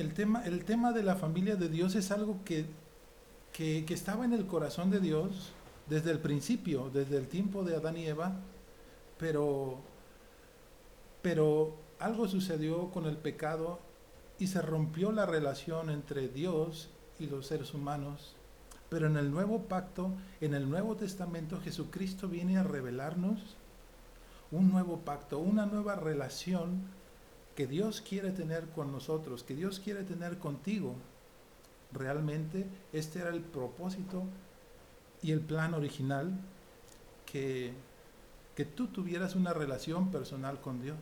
el tema, el tema de la familia de Dios es algo que, que, estaba en el corazón de Dios desde el principio, desde el tiempo de Adán y Eva, pero, pero algo sucedió con el pecado y se rompió la relación entre Dios y los seres humanos. Pero en el nuevo pacto, en el Nuevo Testamento, Jesucristo viene a revelarnos un nuevo pacto, una nueva relación que Dios quiere tener con nosotros, que Dios quiere tener contigo. Realmente este era el propósito y el plan original, que, que tú tuvieras una relación personal con Dios.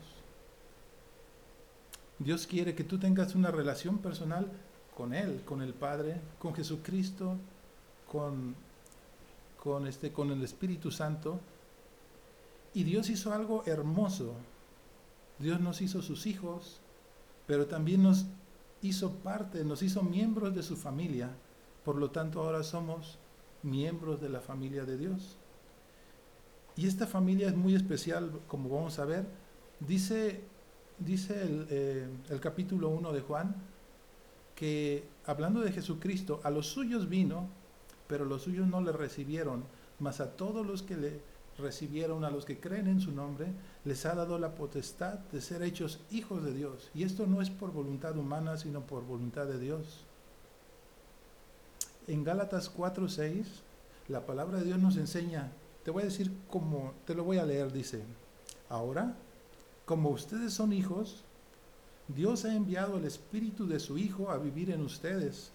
Dios quiere que tú tengas una relación personal con Él, con el Padre, con Jesucristo, con, con, este, con el Espíritu Santo. Y Dios hizo algo hermoso. Dios nos hizo sus hijos, pero también nos hizo parte, nos hizo miembros de su familia. Por lo tanto, ahora somos miembros de la familia de Dios. Y esta familia es muy especial, como vamos a ver. Dice, dice el, eh, capítulo 1 de Juan que, hablando de Jesucristo, a los suyos vino, pero los suyos no le recibieron, mas a todos los que le recibieron, a los que creen en su nombre, les ha dado la potestad de ser hechos hijos de Dios. Y esto no es por voluntad humana, sino por voluntad de Dios. En Gálatas 4:6, la palabra de Dios nos enseña, te voy a decir cómo, te lo voy a leer, dice, ahora, como ustedes son hijos, Dios ha enviado el Espíritu de su Hijo a vivir en ustedes.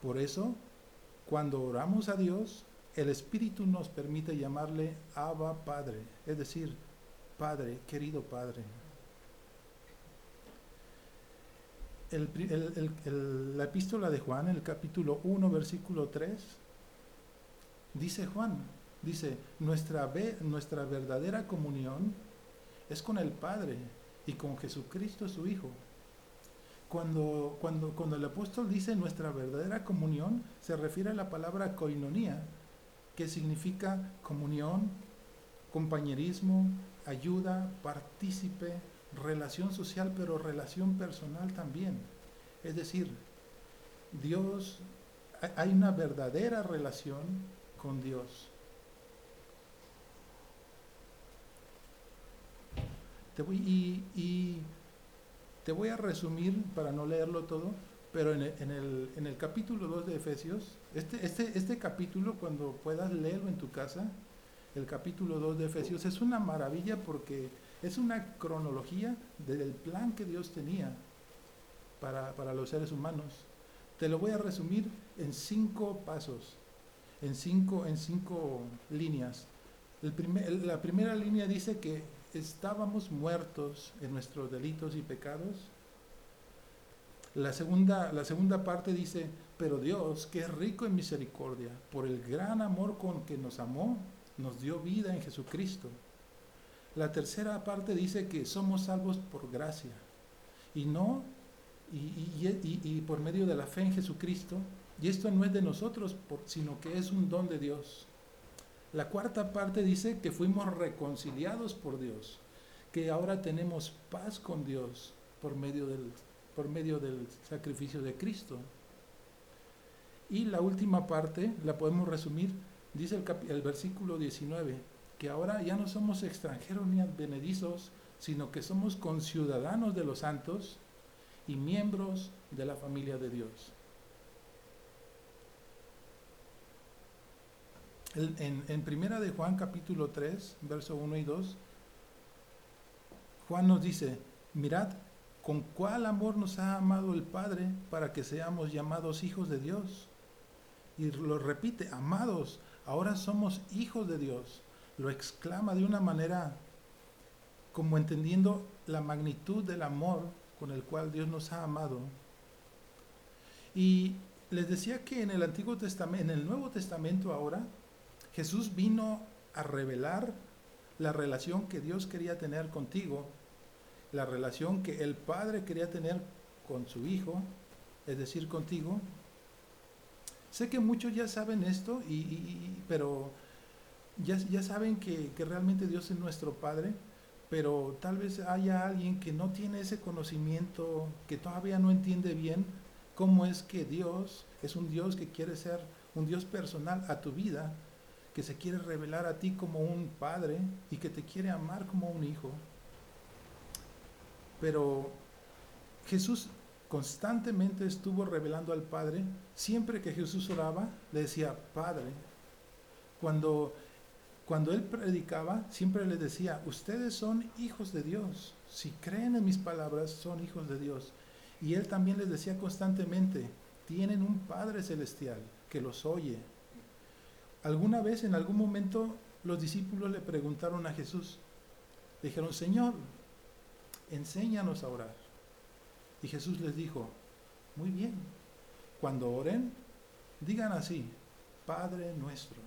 Por eso, cuando oramos a Dios, el Espíritu nos permite llamarle Abba Padre, es decir, Padre, querido Padre. la epístola de Juan, el capítulo 1, versículo 3, dice Juan, dice, nuestra, nuestra verdadera comunión es con el Padre y con Jesucristo su Hijo. Cuando, cuando, cuando el apóstol dice nuestra verdadera comunión, se refiere a la palabra koinonía, que significa comunión, compañerismo, ayuda, partícipe, relación social, pero relación personal también. Es decir, Dios, hay una verdadera relación con Dios. Te voy, y, te voy a resumir para no leerlo todo, pero en el, en el, capítulo 2 de Efesios, este, este, este capítulo, cuando puedas leerlo en tu casa, el capítulo 2 de Efesios, es una maravilla porque es una cronología del plan que Dios tenía para, los seres humanos. Te lo voy a resumir en cinco pasos, en cinco, en cinco líneas. la primera línea dice que estábamos muertos en nuestros delitos y pecados. La segunda, la segunda parte dice, pero Dios, que es rico en misericordia, por el gran amor con que nos amó, nos dio vida en Jesucristo. La tercera parte dice que somos salvos por gracia y no, y, por medio de la fe en Jesucristo. Y esto no es de nosotros, sino que es un don de Dios. La cuarta parte dice que fuimos reconciliados por Dios, que ahora tenemos paz con Dios por medio del, por medio del sacrificio de Cristo. Y la última parte la podemos resumir, dice el, versículo 19, que ahora ya no somos extranjeros ni advenedizos, sino que somos conciudadanos de los santos y miembros de la familia de Dios. en, Primera de Juan capítulo 3, verso 1 y 2, Juan nos dice, mirad con cuál amor nos ha amado el Padre para que seamos llamados hijos de Dios. Y lo repite, amados, ahora somos hijos de Dios. Lo exclama de una manera como entendiendo la magnitud del amor con el cual Dios nos ha amado. Y les decía que en el Antiguo Testamento, en el Nuevo Testamento ahora, Jesús vino a revelar la relación que Dios quería tener contigo, la relación que el Padre quería tener con su Hijo, es decir, contigo. Sé que muchos ya saben esto, y, pero ya, ya saben que, que realmente Dios es nuestro Padre, pero tal vez haya alguien que no tiene ese conocimiento, que todavía no entiende bien cómo es que Dios es un Dios que quiere ser un Dios personal a tu vida, que se quiere revelar a ti como un padre y que te quiere amar como un hijo. Pero Jesús constantemente estuvo revelando al Padre. Siempre que Jesús oraba, le decía, Padre. Cuando, cuando él predicaba, siempre le decía, ustedes son hijos de Dios. Si creen en mis palabras, son hijos de Dios. Y él también les decía constantemente, tienen un Padre celestial que los oye. Alguna vez, en algún momento, los discípulos le preguntaron a Jesús, dijeron, Señor, enséñanos a orar. Y Jesús les dijo, muy bien, cuando oren, digan así, Padre nuestro.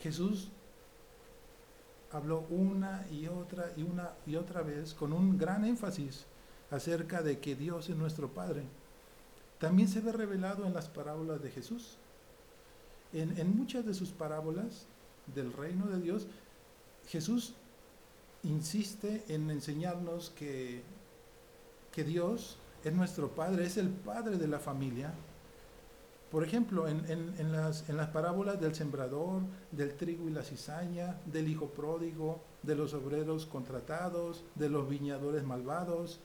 Jesús habló una y otra y una y otra vez con un gran énfasis acerca de que Dios es nuestro Padre. También se ve revelado en las parábolas de Jesús. En, en muchas de sus parábolas del reino de Dios, Jesús insiste en enseñarnos que, que Dios es nuestro Padre, es el Padre de la familia. Por ejemplo, en, en, las, en, las, parábolas del sembrador, del trigo y la cizaña, del hijo pródigo, de los obreros contratados, de los viñadores malvados,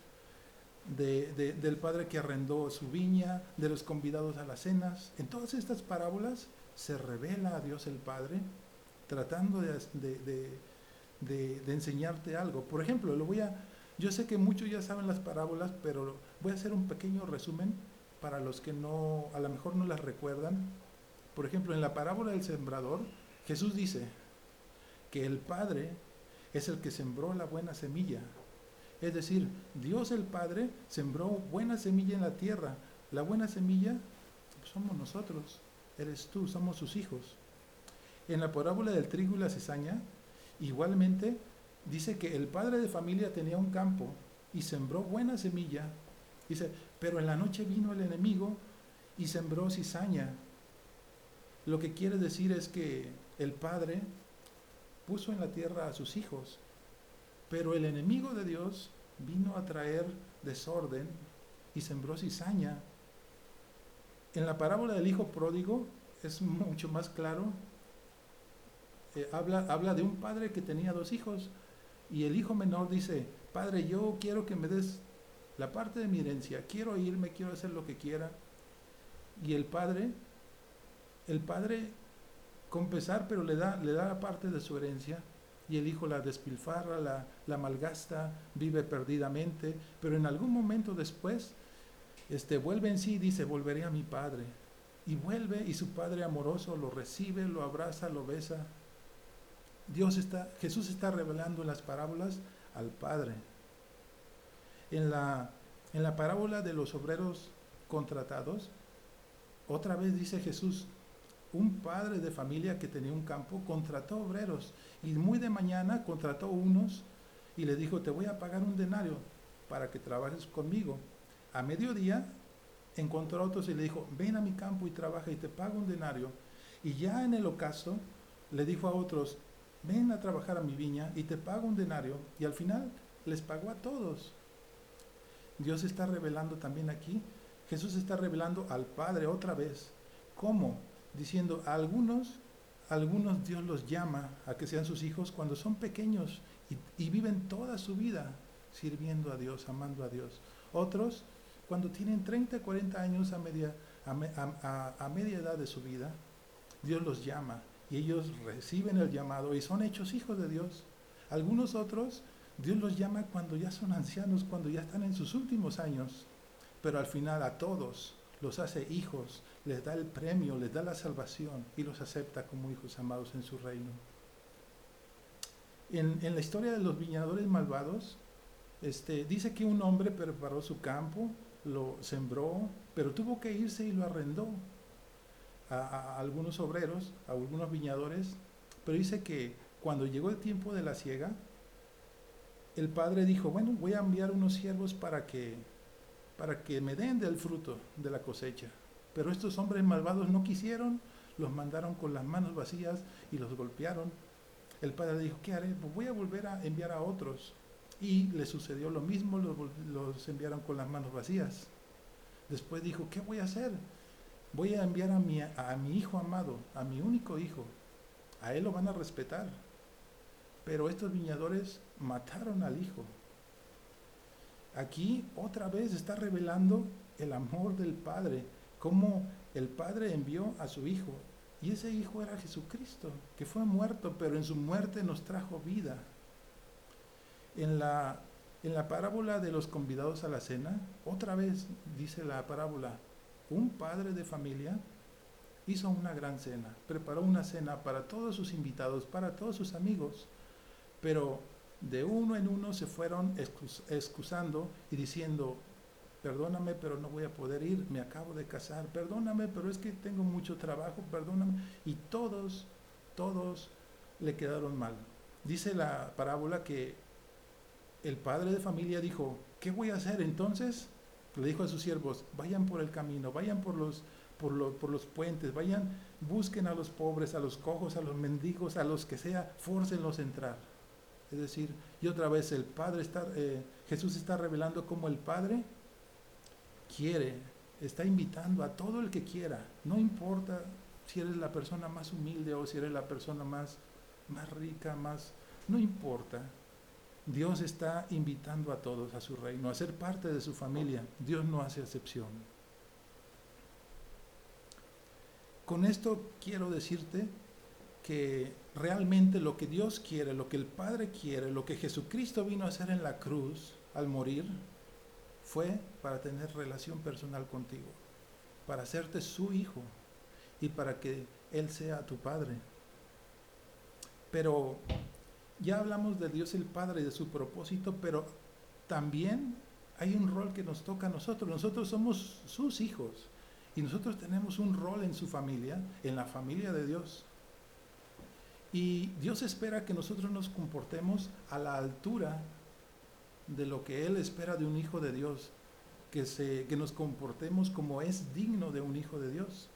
de, de, del padre que arrendó su viña, de los convidados a las cenas. En todas estas parábolas se revela a Dios el Padre tratando de, de enseñarte algo. Por ejemplo, lo voy a, yo sé que muchos ya saben las parábolas, pero voy a hacer un pequeño resumen para los que no, a lo mejor no las recuerdan. Por ejemplo, en la parábola del sembrador, Jesús dice que el Padre es el que sembró la buena semilla. Es decir, Dios el Padre sembró buena semilla en la tierra. La buena semilla somos nosotros, eres tú, somos sus hijos. En la parábola del trigo y la cizaña, igualmente dice que el padre de familia tenía un campo y sembró buena semilla. Dice, pero en la noche vino el enemigo y sembró cizaña. Lo que quiere decir es que el padre puso en la tierra a sus hijos, pero el enemigo de Dios vino a traer desorden y sembró cizaña. En la parábola del hijo pródigo es mucho más claro. Eh, habla, habla de un padre que tenía dos hijos y el hijo menor dice, Padre, yo quiero que me des la parte de mi herencia, quiero irme, quiero hacer lo que quiera. Y el padre, el padre con pesar, pero le da, le da la parte de su herencia. Y el hijo la despilfarra, la, la malgasta, vive perdidamente, pero en algún momento después este, vuelve en sí y dice, volveré a mi padre. Y vuelve y su padre amoroso lo recibe, lo abraza, lo besa Dios está, Jesús está revelando las parábolas al Padre. En la, en la parábola de los obreros contratados, otra vez dice Jesús, un padre de familia que tenía un campo contrató obreros y muy de mañana contrató unos y le dijo, te voy a pagar un denario para que trabajes conmigo. A mediodía encontró a otros y le dijo, ven a mi campo y trabaja y te pago un denario. Y ya en el ocaso le dijo a otros, ven a trabajar a mi viña y te pago un denario. Y al final les pagó a todos. Dios está revelando también aquí, Jesús está revelando al Padre otra vez. ¿Cómo? Diciendo, a algunos, algunos Dios los llama a que sean sus hijos cuando son pequeños y, viven toda su vida sirviendo a Dios, amando a Dios. Otros, cuando tienen 30, 40 años a media, a media edad de su vida, Dios los llama y ellos reciben el llamado y son hechos hijos de Dios. Algunos otros, Dios los llama cuando ya son ancianos, cuando ya están en sus últimos años, pero al final a todos los hace hijos, les da el premio, les da la salvación y los acepta como hijos amados en su reino. En, en la historia de los viñadores malvados, este, dice que un hombre preparó su campo, lo sembró, pero tuvo que irse y lo arrendó a, algunos obreros, a algunos viñadores, pero dice que cuando llegó el tiempo de la siega, el padre dijo, bueno, voy a enviar unos siervos para que, para que me den del fruto de la cosecha. Pero estos hombres malvados no quisieron, los mandaron con las manos vacías y los golpearon. El padre dijo, ¿qué haré? Voy a volver a enviar a otros. Y le sucedió lo mismo, los, los enviaron con las manos vacías. Después dijo, ¿qué voy a hacer? Voy a enviar a mi, a mi hijo amado, a mi único hijo. A él lo van a respetar. Pero estos viñadores mataron al hijo. Aquí otra vez está revelando el amor del Padre, cómo el Padre envió a su hijo. Y ese hijo era Jesucristo, que fue muerto, pero en su muerte nos trajo vida. En la, en la parábola de los convidados a la cena, otra vez dice la parábola, un padre de familia hizo una gran cena, preparó una cena para todos sus invitados, para todos sus amigos, pero de uno en uno se fueron excusando y diciendo, perdóname, pero no voy a poder ir, me acabo de casar, perdóname, pero es que tengo mucho trabajo, perdóname. Y todos, todos le quedaron mal. Dice la parábola que el padre de familia dijo, ¿qué voy a hacer entonces? Le dijo a sus siervos, vayan por el camino, vayan por los, por, por los puentes, vayan, busquen a los pobres, a los cojos, a los mendigos, a los que sea, fórcenlos a entrar. Es decir, y otra vez el Padre está, eh, Jesús está revelando cómo el Padre quiere, está invitando a todo el que quiera, no importa si eres la persona más humilde o si eres la persona más, más rica, más, no importa. Dios está invitando a todos a su reino, a ser parte de su familia. Dios no hace excepción. Con esto quiero decirte que realmente lo que Dios quiere, lo que el Padre quiere, lo que Jesucristo vino a hacer en la cruz al morir, fue para tener relación personal contigo, para hacerte su hijo y para que Él sea tu Padre. Pero ya hablamos de Dios el Padre y de su propósito, pero también hay un rol que nos toca a nosotros. Nosotros somos sus hijos y nosotros tenemos un rol en su familia, en la familia de Dios. Y Dios espera que nosotros nos comportemos a la altura de lo que Él espera de un hijo de Dios, que, se, que nos comportemos como es digno de un hijo de Dios.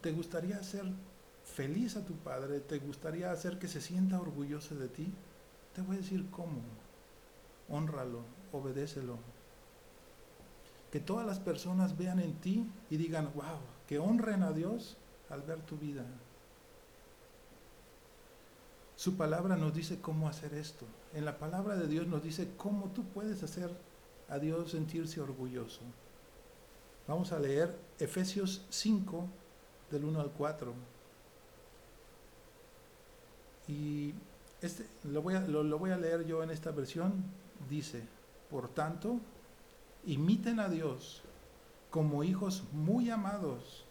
¿Te gustaría hacer feliz a tu padre? ¿Te gustaría hacer que se sienta orgulloso de ti? Te voy a decir cómo. Honralo, obedécelo. Que todas las personas vean en ti y digan, wow, que honren a Dios al ver tu vida. Su palabra nos dice cómo hacer esto. En la palabra de Dios nos dice cómo tú puedes hacer a Dios sentirse orgulloso. Vamos a leer Efesios 5 del 1 al 4. Y este, lo, voy a, lo voy a leer yo en esta versión. Dice, por tanto, imiten a Dios como hijos muy amados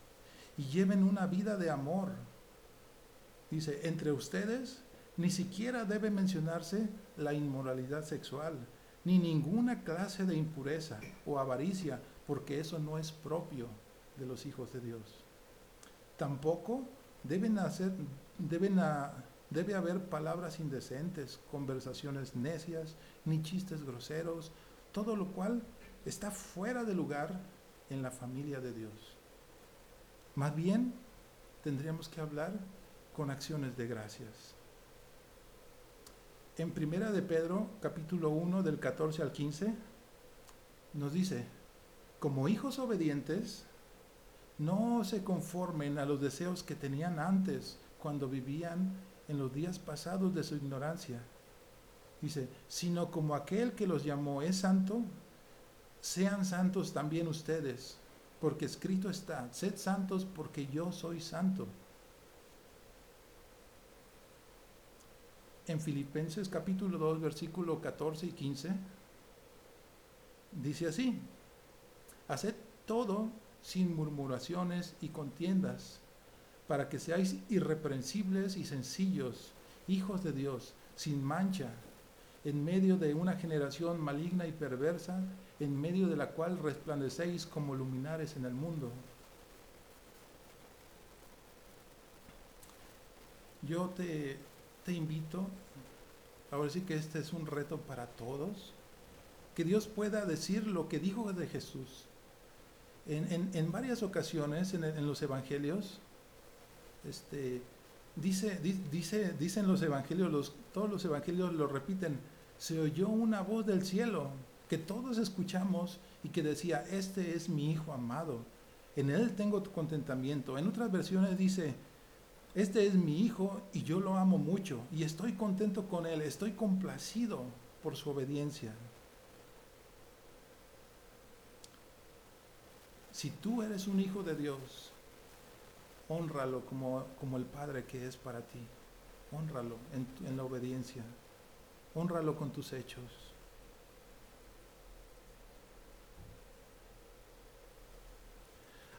y lleven una vida de amor. Dice, entre ustedes ni siquiera debe mencionarse la inmoralidad sexual, ni ninguna clase de impureza o avaricia, porque eso no es propio de los hijos de Dios. Tampoco deben hacer, deben debe haber palabras indecentes, conversaciones necias, ni chistes groseros, todo lo cual está fuera de lugar en la familia de Dios. Más bien, tendríamos que hablar con acciones de gracias en Primera de Pedro, capítulo 1, del 14 al 15, nos dice, como hijos obedientes, no se conformen a los deseos que tenían antes cuando vivían en los días pasados de su ignorancia. Dice, sino como aquel que los llamó es santo, sean santos también ustedes, porque escrito está, sed santos porque yo soy santo. en Filipenses capítulo 2, versículo 14 y 15, dice así, haced todo sin murmuraciones y contiendas, para que seáis irreprensibles y sencillos, hijos de Dios, sin mancha, en medio de una generación maligna y perversa, en medio de la cual resplandecéis como luminares en el mundo. Yo te te invito, ahora sí que este es un reto para todos, que Dios pueda decir lo que dijo de Jesús. En, varias ocasiones en, los evangelios, este, dice, dice, dicen los evangelios, los, todos los evangelios lo repiten, se oyó una voz del cielo que todos escuchamos y que decía, este es mi hijo amado, en él tengo contentamiento. En otras versiones dice, este es mi hijo y yo lo amo mucho y estoy contento con él, estoy complacido por su obediencia. Si tú eres un hijo de Dios, honralo como, como el Padre que es para ti. Honralo en, la obediencia. Honralo con tus hechos.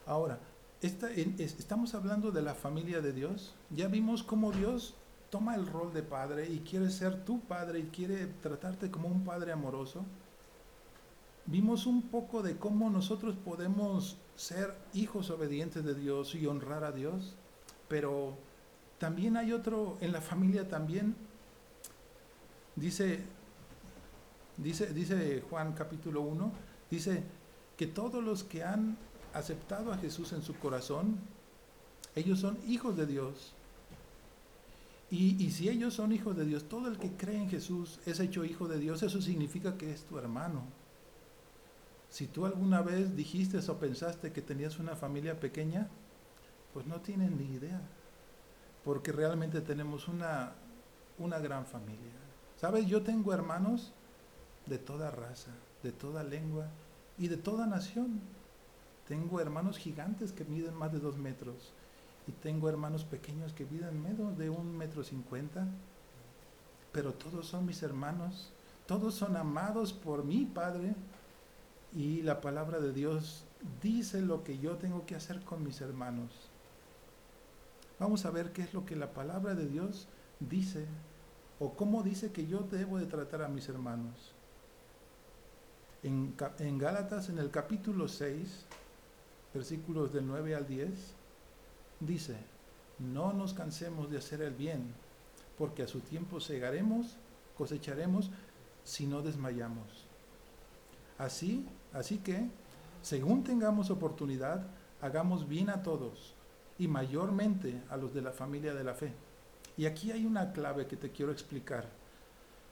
Ahora, estamos hablando de la familia de Dios. Ya vimos cómo Dios toma el rol de padre y quiere ser tu padre y quiere tratarte como un padre amoroso. Vimos un poco de cómo nosotros podemos ser hijos obedientes de Dios y honrar a Dios, pero también hay otro en la familia también. Dice, dice, dice Juan capítulo 1, dice que todos los que han aceptado a Jesús en su corazón, ellos son hijos de Dios. Y, y, si ellos son hijos de Dios, todo el que cree en Jesús es hecho hijo de Dios, eso significa que es tu hermano. Si tú alguna vez dijiste o pensaste que tenías una familia pequeña, pues no tienen ni idea, porque realmente tenemos una, una gran familia. ¿Sabes? Yo tengo hermanos de toda raza, de toda lengua y de toda nación. Tengo hermanos gigantes que miden más de dos metros y tengo hermanos pequeños que miden menos de un metro cincuenta, pero todos son mis hermanos, todos son amados por mi Padre y la palabra de Dios dice lo que yo tengo que hacer con mis hermanos. Vamos a ver qué es lo que la palabra de Dios dice o cómo dice que yo debo de tratar a mis hermanos. En, en Gálatas, en el capítulo 6, versículos del 9 al 10, dice, no nos cansemos de hacer el bien, porque a su tiempo segaremos, cosecharemos, si no desmayamos. Así, así que, según tengamos oportunidad, hagamos bien a todos, y mayormente a los de la familia de la fe. Y aquí hay una clave que te quiero explicar.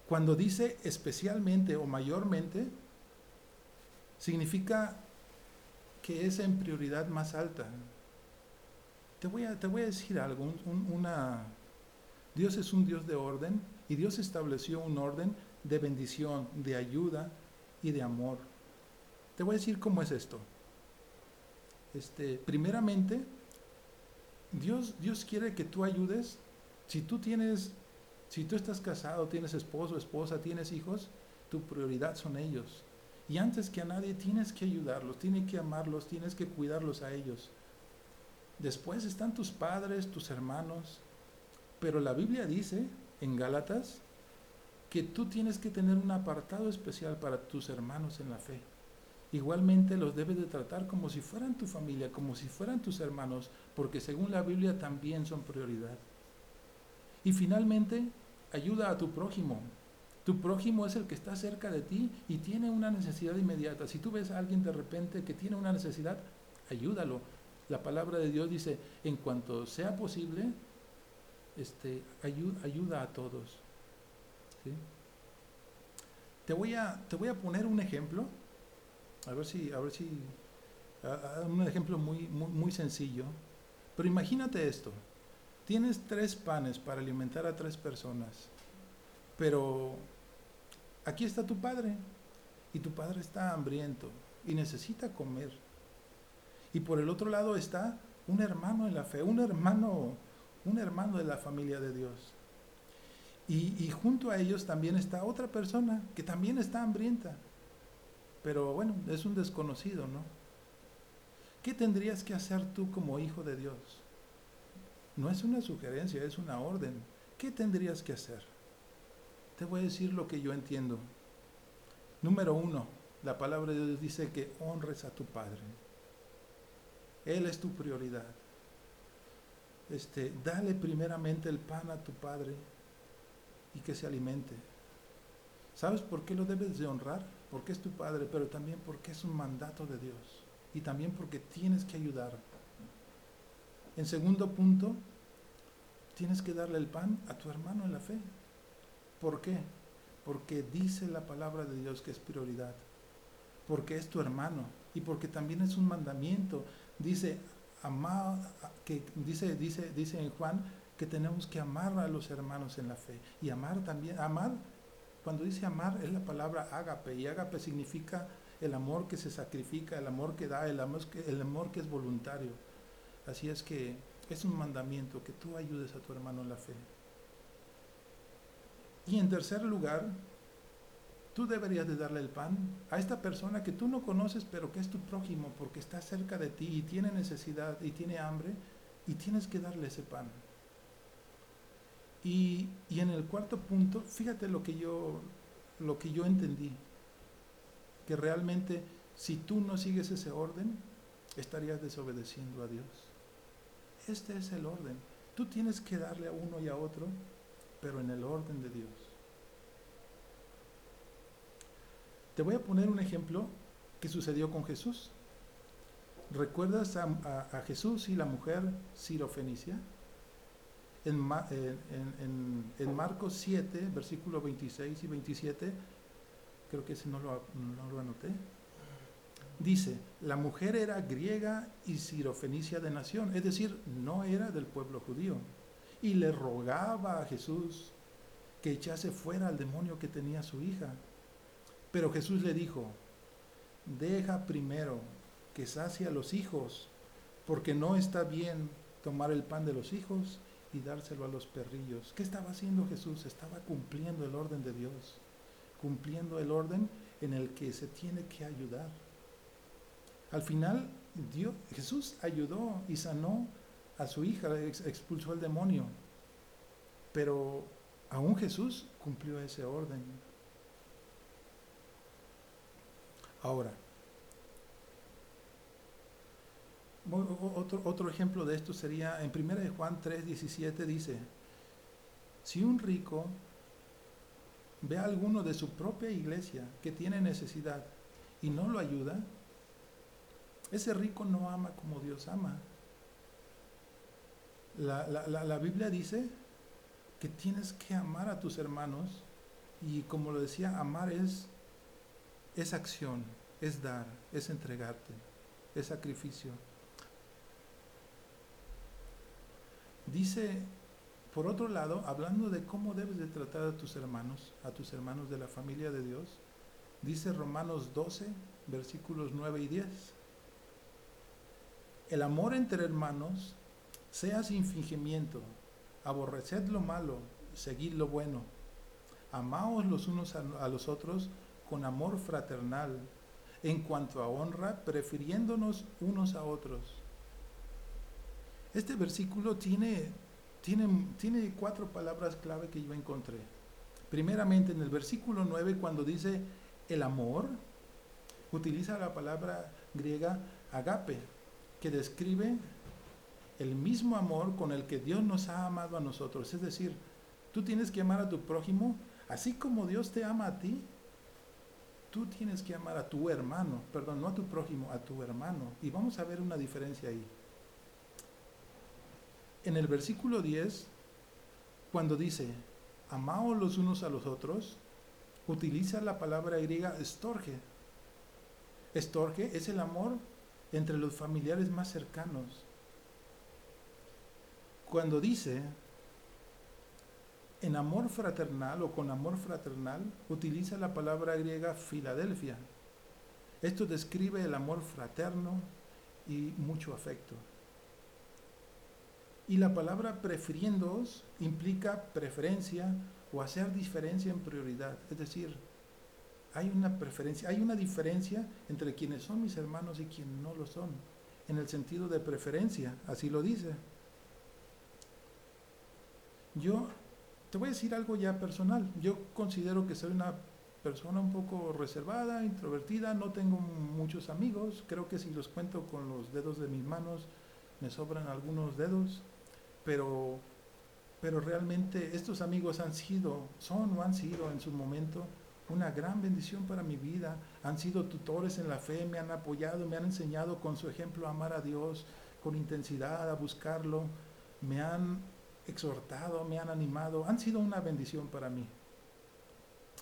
Cuando dice especialmente o mayormente, significa que es en prioridad más alta. Te voy a, te voy a decir algo, una, Dios es un Dios de orden y Dios estableció un orden de bendición, de ayuda y de amor. Te voy a decir cómo es esto. Este, primeramente, Dios, Dios quiere que tú ayudes. Si tú tienes, si tú estás casado, tienes esposo, esposa, tienes hijos, tu prioridad son ellos. Y antes que a nadie tienes que ayudarlos, tienes que amarlos, tienes que cuidarlos a ellos. Después están tus padres, tus hermanos. Pero la Biblia dice en Gálatas que tú tienes que tener un apartado especial para tus hermanos en la fe. Igualmente los debes de tratar como si fueran tu familia, como si fueran tus hermanos, porque según la Biblia también son prioridad. Y finalmente, ayuda a tu prójimo, tu prójimo es el que está cerca de ti y tiene una necesidad inmediata. Si tú ves a alguien de repente que tiene una necesidad, ayúdalo. La palabra de Dios dice, en cuanto sea posible, este, ayuda, ayuda a todos. Te, voy a, te voy a poner un ejemplo, a ver si, a ver si, un ejemplo muy, muy, muy sencillo. Pero imagínate esto, tienes tres panes para alimentar a tres personas, pero aquí está tu padre y tu padre está hambriento y necesita comer. Y por el otro lado está un hermano en la fe, un hermano, un hermano de la familia de Dios. Y, junto a ellos también está otra persona que también está hambrienta. Pero bueno, es un desconocido, ¿no? ¿Qué tendrías que hacer tú como hijo de Dios? No es una sugerencia, es una orden. ¿Qué tendrías que hacer? Te voy a decir lo que yo entiendo. Número uno, la palabra de Dios dice que honres a tu Padre. Él es tu prioridad. Este, dale primeramente el pan a tu Padre y que se alimente. ¿Sabes por qué lo debes de honrar? Porque es tu Padre, pero también porque es un mandato de Dios. Y también porque tienes que ayudar. En segundo punto, tienes que darle el pan a tu hermano en la fe. ¿Por qué? Porque dice la palabra de Dios que es prioridad. Porque es tu hermano y porque también es un mandamiento. Dice, amar, que dice, dice, dice en Juan que tenemos que amar a los hermanos en la fe. Y amar también, amar, cuando dice amar es la palabra ágape, y ágape significa el amor que se sacrifica, el amor que da, el amor que, el amor que es voluntario. Así es que es un mandamiento que tú ayudes a tu hermano en la fe. Y en tercer lugar, tú deberías de darle el pan a esta persona que tú no conoces, pero que es tu prójimo, porque está cerca de ti y tiene necesidad y tiene hambre, y tienes que darle ese pan. Y, en el cuarto punto, fíjate lo que yo, lo que yo entendí, que realmente si tú no sigues ese orden, estarías desobedeciendo a Dios. Este es el orden. Tú tienes que darle a uno y a otro, pero en el orden de Dios. Te voy a poner un ejemplo que sucedió con Jesús. ¿Recuerdas a, Jesús y la mujer Sirofenicia? En, en, en, Marcos 7, versículos 26 y 27, creo que ese no lo, no lo anoté dice, la mujer era griega y sirofenicia de nación, es decir, no era del pueblo judío. Y le rogaba a Jesús que echase fuera al demonio que tenía su hija. Pero Jesús le dijo, deja primero que sacie a los hijos, porque no está bien tomar el pan de los hijos y dárselo a los perrillos. ¿Qué estaba haciendo Jesús? Estaba cumpliendo el orden de Dios, cumpliendo el orden en el que se tiene que ayudar. Al final, Dios, Jesús ayudó y sanó a su hija, expulsó al demonio. Pero aún Jesús cumplió ese orden. Ahora, otro, otro ejemplo de esto sería en 1 Juan 3, 17 dice, si un rico ve a alguno de su propia iglesia que tiene necesidad y no lo ayuda, ese rico no ama como Dios ama. La, Biblia dice que tienes que amar a tus hermanos y como lo decía, amar es, es acción, es dar, es entregarte, es sacrificio. Dice, por otro lado, hablando de cómo debes de tratar a tus hermanos, a tus hermanos de la familia de Dios, dice Romanos 12, versículos 9 y 10 el amor entre hermanos sea sin fingimiento, aborreced lo malo, seguid lo bueno, amaos los unos a, los otros con amor fraternal, en cuanto a honra, prefiriéndonos unos a otros. Este versículo tiene, tiene, tiene cuatro palabras clave que yo encontré. Primeramente, en el versículo 9, cuando dice el amor, utiliza la palabra griega agape, que describe el mismo amor con el que Dios nos ha amado a nosotros. Es decir, tú tienes que amar a tu prójimo así como Dios te ama a ti. Tú tienes que amar a tu hermano, perdón, no a tu prójimo, a tu hermano. Y vamos a ver una diferencia ahí. En el versículo 10, cuando dice, amaos los unos a los otros, utiliza la palabra griega estorge. Estorge es el amor entre los familiares más cercanos. Cuando dice en amor fraternal o con amor fraternal, utiliza la palabra griega Filadelfia. Esto describe el amor fraterno y mucho afecto. Y la palabra prefiriéndoos implica preferencia o hacer diferencia en prioridad. Es decir, hay una preferencia, hay una diferencia entre quienes son mis hermanos y quienes no lo son, en el sentido de preferencia, así lo dice. Yo te voy a decir algo ya personal, yo considero que soy una persona un poco reservada, introvertida, no tengo muchos amigos, creo que si los cuento con los dedos de mis manos me sobran algunos dedos, pero, pero realmente estos amigos han sido, son o han sido en su momento una gran bendición para mi vida. Han sido tutores en la fe, me han apoyado, me han enseñado con su ejemplo a amar a Dios con intensidad, a buscarlo. Me han, exhortado, me han animado, han sido una bendición para mí.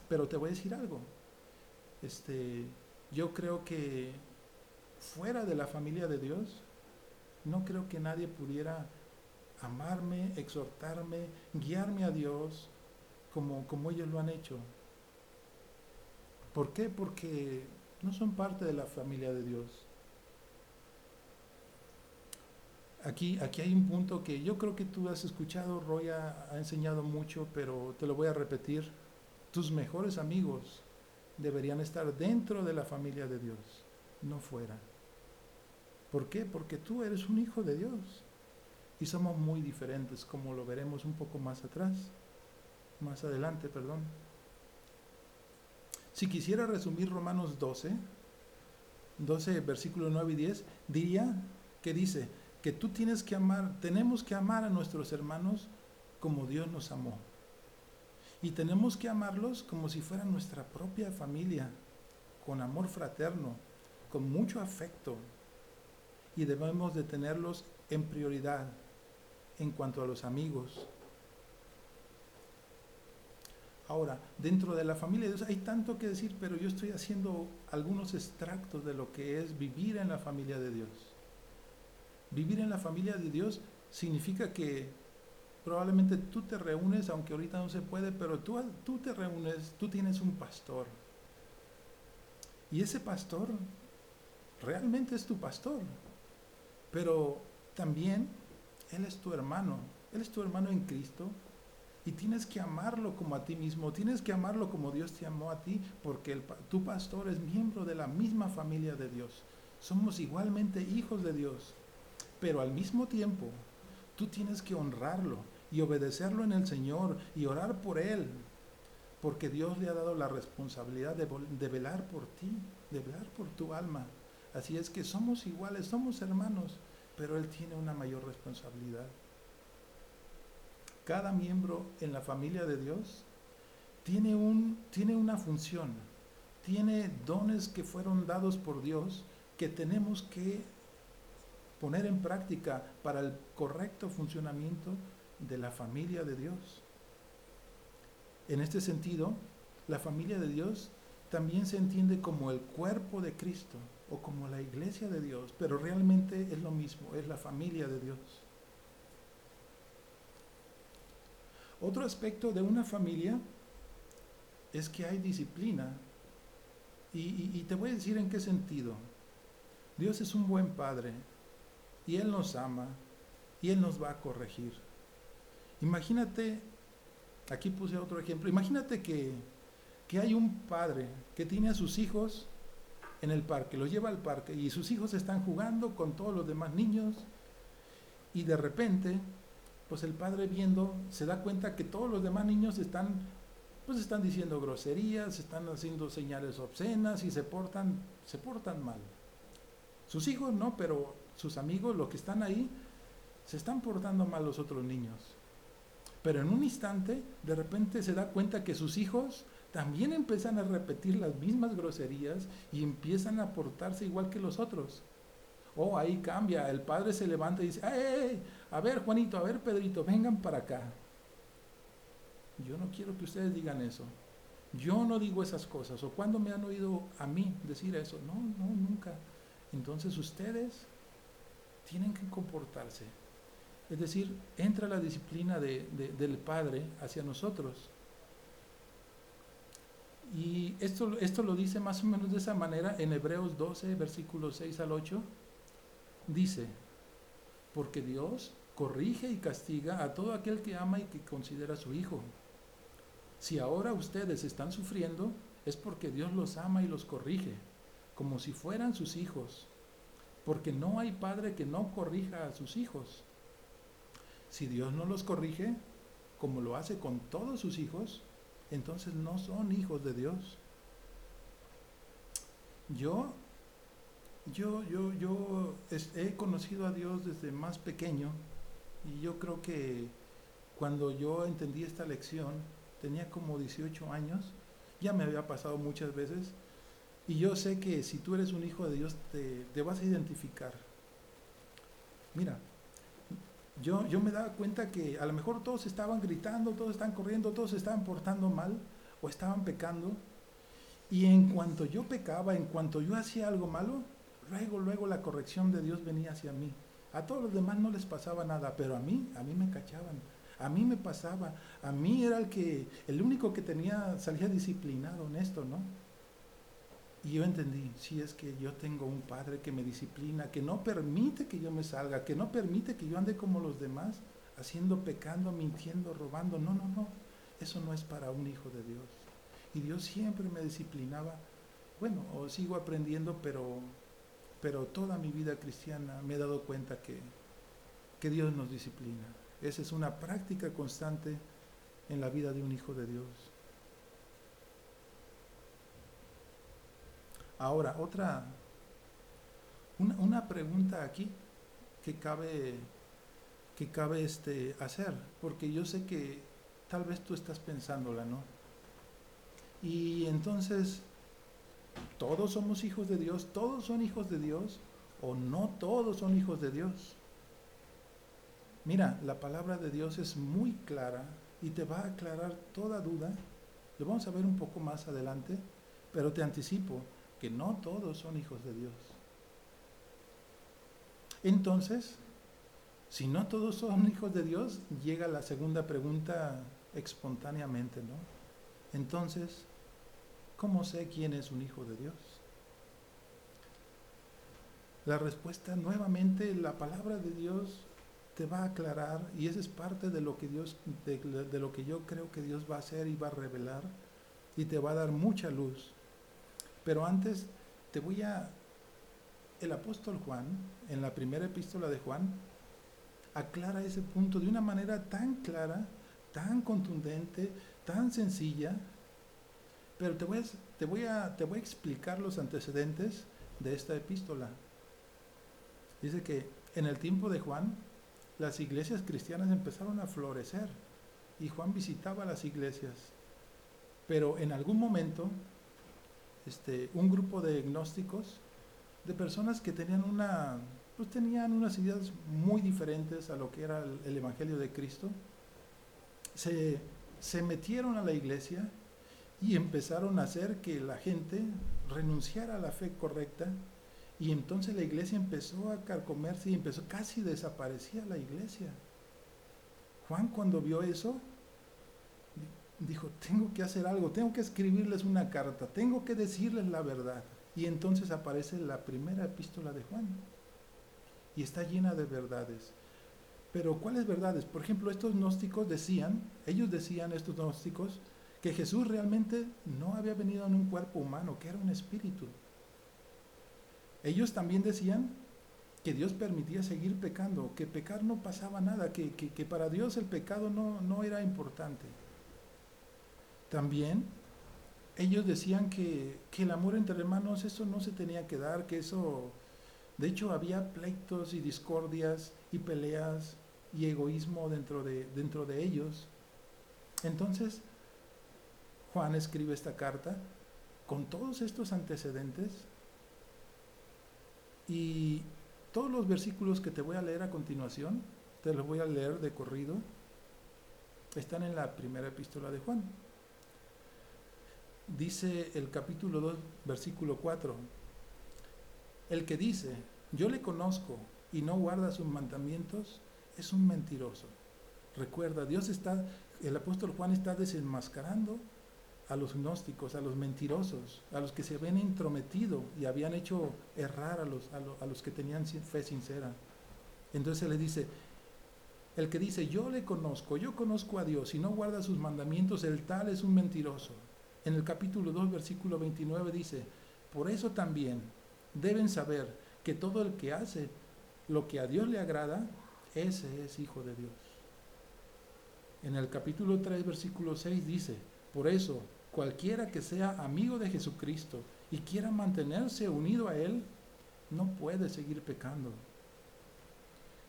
Pero te voy a decir algo. Este, yo creo que fuera de la familia de Dios, no creo que nadie pudiera amarme, exhortarme, guiarme a Dios como, como ellos lo han hecho. ¿Por qué? Porque no son parte de la familia de Dios. Aquí, aquí hay un punto que yo creo que tú has escuchado, Roy ha, ha enseñado mucho, pero te lo voy a repetir. Tus mejores amigos deberían estar dentro de la familia de Dios, no fuera. ¿Por qué? Porque tú eres un hijo de Dios. Y somos muy diferentes, como lo veremos un poco más atrás, más adelante, perdón. Si quisiera resumir Romanos 12, 12 versículos 9 y 10, diría que dice que tú tienes que amar, tenemos que amar a nuestros hermanos como Dios nos amó. Y tenemos que amarlos como si fueran nuestra propia familia, con amor fraterno, con mucho afecto, y debemos de tenerlos en prioridad en cuanto a los amigos. Ahora, dentro de la familia de Dios hay tanto que decir, pero yo estoy haciendo algunos extractos de lo que es vivir en la familia de Dios. Vivir en la familia de Dios significa que probablemente tú te reúnes, aunque ahorita no se puede, pero tú, tú te reúnes, tú tienes un pastor. Y ese pastor realmente es tu pastor. Pero también Él es tu hermano, Él es tu hermano en Cristo y tienes que amarlo como a ti mismo, tienes que amarlo como Dios te amó a ti, porque tu pastor es miembro de la misma familia de Dios. Somos igualmente hijos de Dios, pero al mismo tiempo tú tienes que honrarlo y obedecerlo en el Señor y orar por Él, porque Dios le ha dado la responsabilidad de, de velar por ti, de velar por tu alma. Así es que somos iguales, somos hermanos, pero Él tiene una mayor responsabilidad. Cada miembro en la familia de Dios tiene, un, tiene una función, tiene dones que fueron dados por Dios que tenemos que poner en práctica para el correcto funcionamiento de la familia de Dios. En este sentido, la familia de Dios también se entiende como el cuerpo de Cristo o como la iglesia de Dios, pero realmente es lo mismo, es la familia de Dios. Otro aspecto de una familia es que hay disciplina. Y, te voy a decir en qué sentido. Dios es un buen padre y Él nos ama y Él nos va a corregir. Imagínate, aquí puse otro ejemplo, imagínate que, que hay un padre que tiene a sus hijos en el parque, los lleva al parque y sus hijos están jugando con todos los demás niños y de repente, pues el padre viendo se da cuenta que todos los demás niños están pues están diciendo groserías, están haciendo señales obscenas y se portan se portan mal. Sus hijos no, pero sus amigos, los que están ahí, se están portando mal los otros niños. Pero en un instante, de repente se da cuenta que sus hijos también empiezan a repetir las mismas groserías y empiezan a portarse igual que los otros. Oh, ahí cambia, el padre se levanta y dice, ¡Ey, a ver Juanito, a ver Pedrito, vengan para acá! Yo no quiero que ustedes digan eso. Yo no digo esas cosas. ¿O cuando me han oído a mí decir eso? No, no, nunca. Entonces ustedes tienen que comportarse. Es decir, entra la disciplina del Padre hacia nosotros. Y esto, esto lo dice más o menos de esa manera en Hebreos 12, versículos 6 al 8. Dice, porque Dios corrige y castiga a todo aquel que ama y que considera su hijo. Si ahora ustedes están sufriendo, es porque Dios los ama y los corrige, como si fueran sus hijos, porque no hay padre que no corrija a sus hijos. Si Dios no los corrige, como lo hace con todos sus hijos, entonces no son hijos de Dios. Yo, yo, yo, yo he conocido a Dios desde más pequeño y yo creo que cuando yo entendí esta lección, tenía como 18 años, ya me había pasado muchas veces, y yo sé que si tú eres un hijo de Dios te, te vas a identificar. Mira, yo, yo me daba cuenta que a lo mejor todos estaban gritando, todos estaban corriendo, todos estaban portando mal o estaban pecando. Y en cuanto yo pecaba, en cuanto yo hacía algo malo, luego, luego la corrección de Dios venía hacia mí. A todos los demás no les pasaba nada, pero a mí, a mí me cachaban. A mí me pasaba, a mí era el que, el único que tenía, salía disciplinado en esto, ¿no? Y yo entendí, si es que yo tengo un padre que me disciplina, que no permite que yo me salga, que no permite que yo ande como los demás, haciendo, pecando, mintiendo, robando. No, no, no. Eso no es para un hijo de Dios. Y Dios siempre me disciplinaba. Bueno, o sigo aprendiendo, pero, pero toda mi vida cristiana me he dado cuenta que, que Dios nos disciplina. Esa es una práctica constante en la vida de un hijo de Dios. Ahora, otra, una, pregunta aquí que cabe, que cabe este, hacer, porque yo sé que tal vez tú estás pensándola, ¿no? Y entonces, ¿todos somos hijos de Dios? ¿Todos son hijos de Dios? ¿O no todos son hijos de Dios? Mira, la palabra de Dios es muy clara y te va a aclarar toda duda. Lo vamos a ver un poco más adelante, pero te anticipo, que no todos son hijos de Dios. Entonces, si no todos son hijos de Dios, llega la segunda pregunta espontáneamente, ¿no? Entonces, ¿cómo sé quién es un hijo de Dios? La respuesta nuevamente, la palabra de Dios te va a aclarar y eso es parte de lo que Dios, de lo que yo creo que Dios va a hacer y va a revelar y te va a dar mucha luz. Pero antes te voy a... El apóstol Juan, en la primera epístola de Juan, aclara ese punto de una manera tan clara, tan contundente, tan sencilla. Pero te voy a, te voy a, te voy a explicar los antecedentes de esta epístola. Dice que en el tiempo de Juan, las iglesias cristianas empezaron a florecer y Juan visitaba las iglesias. Pero en algún momento este, un grupo de gnósticos, de personas que tenían una, pues tenían unas ideas muy diferentes a lo que era el, Evangelio de Cristo, se, se metieron a la iglesia y empezaron a hacer que la gente renunciara a la fe correcta y entonces la iglesia empezó a carcomerse y empezó, casi desaparecía la iglesia. Juan cuando vio eso, dijo, tengo que hacer algo, tengo que escribirles una carta, tengo que decirles la verdad. Y entonces aparece la primera epístola de Juan. Y está llena de verdades. Pero ¿cuáles verdades? Por ejemplo, estos gnósticos decían, ellos decían, estos gnósticos, que Jesús realmente no había venido en un cuerpo humano, que era un espíritu. Ellos también decían que Dios permitía seguir pecando, que pecar no pasaba nada, que, que, para Dios el pecado no, no era importante. También ellos decían que, el amor entre hermanos, eso no se tenía que dar, que eso, de hecho había pleitos y discordias y peleas y egoísmo dentro de, dentro de ellos. Entonces, Juan escribe esta carta con todos estos antecedentes y todos los versículos que te voy a leer a continuación, te los voy a leer de corrido, están en la primera epístola de Juan dice el capítulo 2, versículo 4, el que dice, yo le conozco y no guarda sus mandamientos, es un mentiroso. Recuerda, Dios está, el apóstol Juan está desenmascarando a los gnósticos, a los mentirosos, a los que se habían intrometido y habían hecho errar a los, a, los que tenían fe sincera. Entonces le dice, el que dice, yo le conozco, yo conozco a Dios y no guarda sus mandamientos, el tal es un mentiroso en el capítulo 2, versículo 29 dice, por eso también deben saber que todo el que hace lo que a Dios le agrada, ese es hijo de Dios. En el capítulo 3, versículo 6 dice, por eso cualquiera que sea amigo de Jesucristo y quiera mantenerse unido a Él, no puede seguir pecando.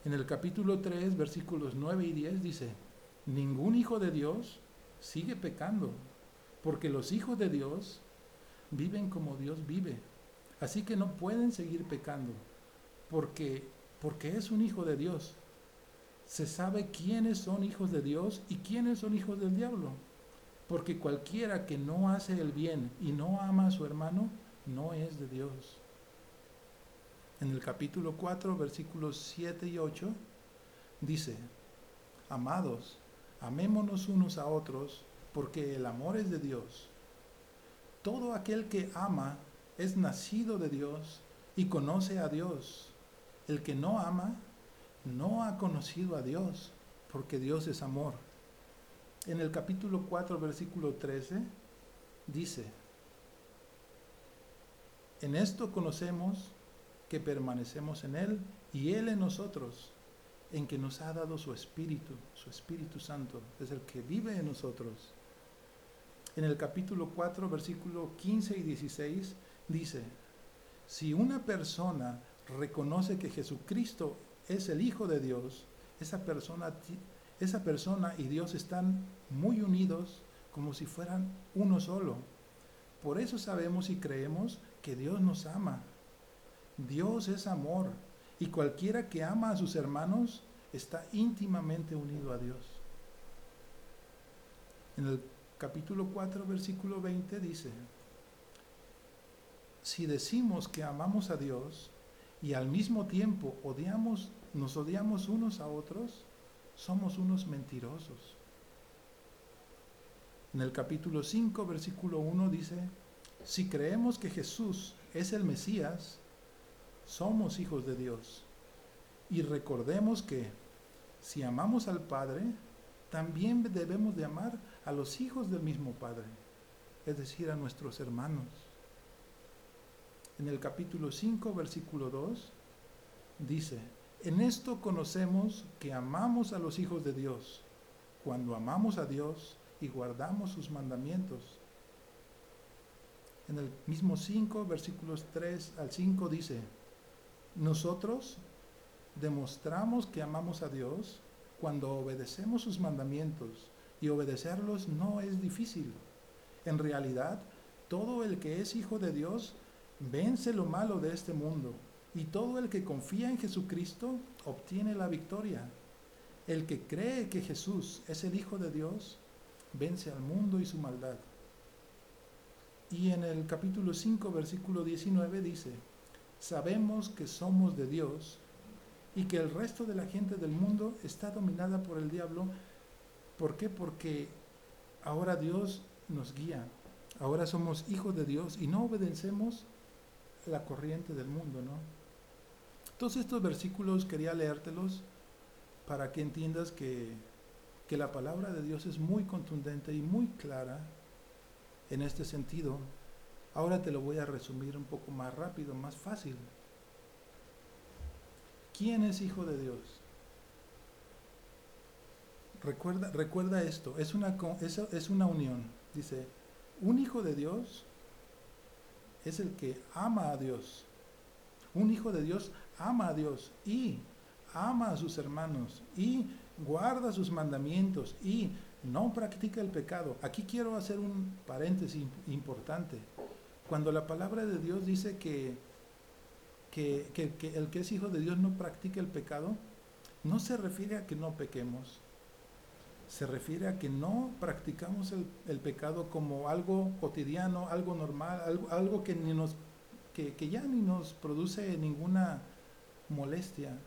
En el capítulo 3, versículos 9 y 10 dice, ningún hijo de Dios sigue pecando porque los hijos de Dios viven como Dios vive. Así que no pueden seguir pecando, porque, porque es un hijo de Dios. se sabe quiénes son hijos de Dios y quiénes son hijos del diablo. Porque cualquiera que no hace el bien y no ama a su hermano, no es de Dios. En el capítulo 4, versículos 7 y 8, dice, Amados, amémonos unos a otros, porque el amor es de Dios. Todo aquel que ama es nacido de Dios y conoce a Dios. El que no ama no ha conocido a Dios, porque Dios es amor. En el capítulo 4, versículo 13, dice, en esto conocemos que permanecemos en Él y Él en nosotros, en que nos ha dado su Espíritu, su Espíritu Santo, es el que vive en nosotros. En el capítulo 4, versículo 15 y 16, dice, si una persona reconoce que Jesucristo es el Hijo de Dios, esa persona, esa persona y Dios están muy unidos como si fueran uno solo. Por eso sabemos y creemos que Dios nos ama. Dios es amor y cualquiera que ama a sus hermanos está íntimamente unido a Dios. En el capítulo 4, versículo 20 dice, si decimos que amamos a Dios y al mismo tiempo odiamos, nos odiamos unos a otros, somos unos mentirosos. En el capítulo 5, versículo 1 dice, si creemos que Jesús es el Mesías, somos hijos de Dios. Y recordemos que si amamos al Padre, también debemos de amar a los hijos del mismo Padre, es decir, a nuestros hermanos. En el capítulo 5, versículo 2, dice, en esto conocemos que amamos a los hijos de Dios, cuando amamos a Dios y guardamos sus mandamientos. En el mismo 5, versículos 3 al 5 dice, nosotros demostramos que amamos a Dios cuando obedecemos sus mandamientos y obedecerlos no es difícil. En realidad, todo el que es hijo de Dios vence lo malo de este mundo y todo el que confía en Jesucristo obtiene la victoria. El que cree que Jesús es el Hijo de Dios vence al mundo y su maldad. Y en el capítulo 5, versículo 19 dice, sabemos que somos de Dios y que el resto de la gente del mundo está dominada por el diablo. ¿Por qué? Porque ahora Dios nos guía. Ahora somos hijos de Dios y no obedecemos la corriente del mundo, ¿no? Todos estos versículos quería leértelos para que entiendas que, que la palabra de Dios es muy contundente y muy clara en este sentido. Ahora te lo voy a resumir un poco más rápido, más fácil. ¿Quién es hijo de Dios? Recuerda, recuerda esto, es una, es, es una unión. Dice, un hijo de Dios es el que ama a Dios. Un hijo de Dios ama a Dios y ama a sus hermanos y guarda sus mandamientos y no practica el pecado. Aquí quiero hacer un paréntesis importante. Cuando la palabra de Dios dice que, que, el que es hijo de Dios no practica el pecado, no se refiere a que no pequemos, se refiere a que no practicamos el, pecado como algo cotidiano, algo normal, algo, algo que, ni nos, que, que, ya ni nos produce ninguna molestia.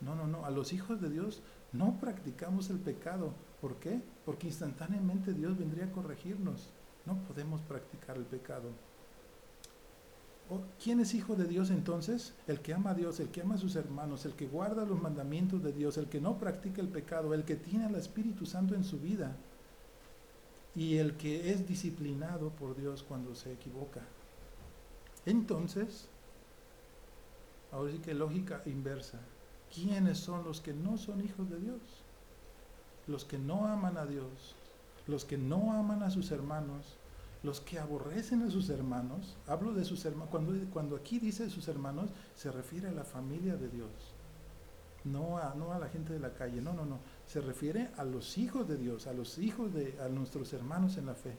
No, no, no, a los hijos de Dios no practicamos el pecado. ¿Por qué? Porque instantáneamente Dios vendría a corregirnos. No podemos practicar el pecado. ¿Quién es hijo de Dios entonces? El que ama a Dios, el que ama a sus hermanos, el que guarda los mandamientos de Dios, el que no practica el pecado, el que tiene al Espíritu Santo en su vida y el que es disciplinado por Dios cuando se equivoca. Entonces, ahora sí que lógica inversa. ¿Quiénes son los que no son hijos de Dios? Los que no aman a Dios, los que no aman a sus hermanos, los que aborrecen a sus hermanos, hablo de sus hermanos, cuando, aquí dice sus hermanos, se refiere a la familia de Dios, no a, no a la gente de la calle, no, no, no, se refiere a los hijos de Dios, a los hijos de a nuestros hermanos en la fe.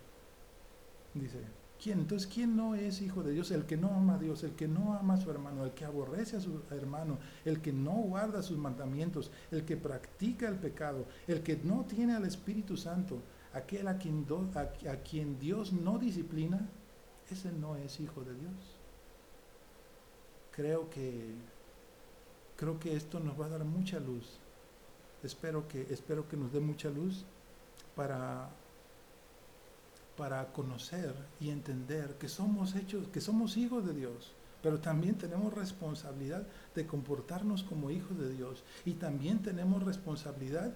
Dice, ¿Quién? Entonces, ¿quién no es hijo de Dios? El que no ama a Dios, el que no ama a su hermano, el que aborrece a su hermano, el que no guarda sus mandamientos, el que practica el pecado, el que no tiene al Espíritu Santo, aquel a quien, a quien Dios no disciplina, ese no es hijo de Dios. Creo que, creo que esto nos va a dar mucha luz. Espero que, espero que nos dé mucha luz para para conocer y entender que somos hechos, que somos hijos de Dios, pero también tenemos responsabilidad de comportarnos como hijos de Dios y también tenemos responsabilidad